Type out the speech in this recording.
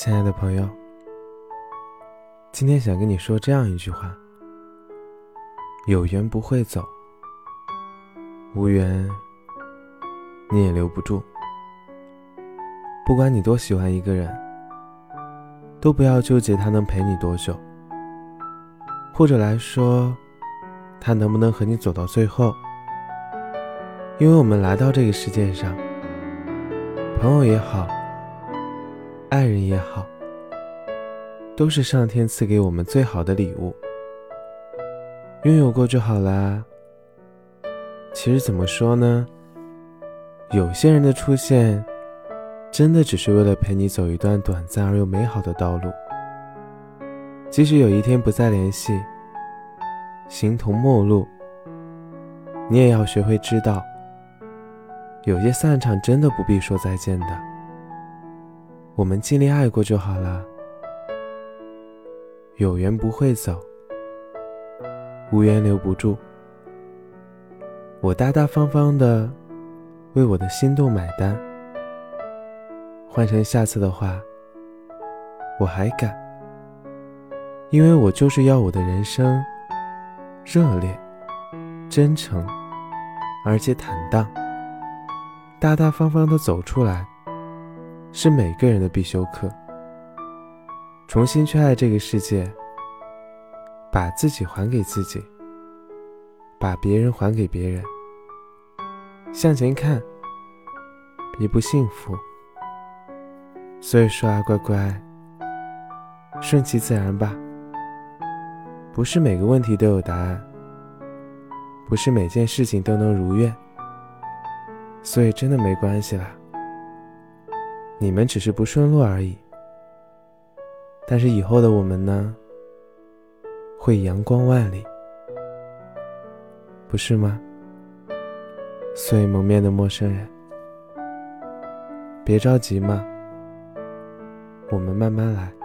亲爱的朋友，今天想跟你说这样一句话：有缘不会走，无缘你也留不住。不管你多喜欢一个人，都不要纠结他能陪你多久，或者来说，他能不能和你走到最后。因为我们来到这个世界上，朋友也好，爱人也好，都是上天赐给我们最好的礼物。拥有过就好啦。其实怎么说呢？有些人的出现，真的只是为了陪你走一段短暂而又美好的道路。即使有一天不再联系，形同陌路，你也要学会知道。有些散场真的不必说再见的，我们尽力爱过就好了。有缘不会走，无缘留不住。我大大方方的为我的心动买单。换成下次的话，我还敢，因为我就是要我的人生热烈、真诚，而且坦荡。大大方方的走出来，是每个人的必修课。重新去爱这个世界，把自己还给自己，把别人还给别人。向前看，别不幸福。所以说啊，乖乖，顺其自然吧。不是每个问题都有答案，不是每件事情都能如愿。所以真的没关系啦，你们只是不顺路而已。但是以后的我们呢，会阳光万里，不是吗？所以蒙面的陌生人，别着急嘛，我们慢慢来。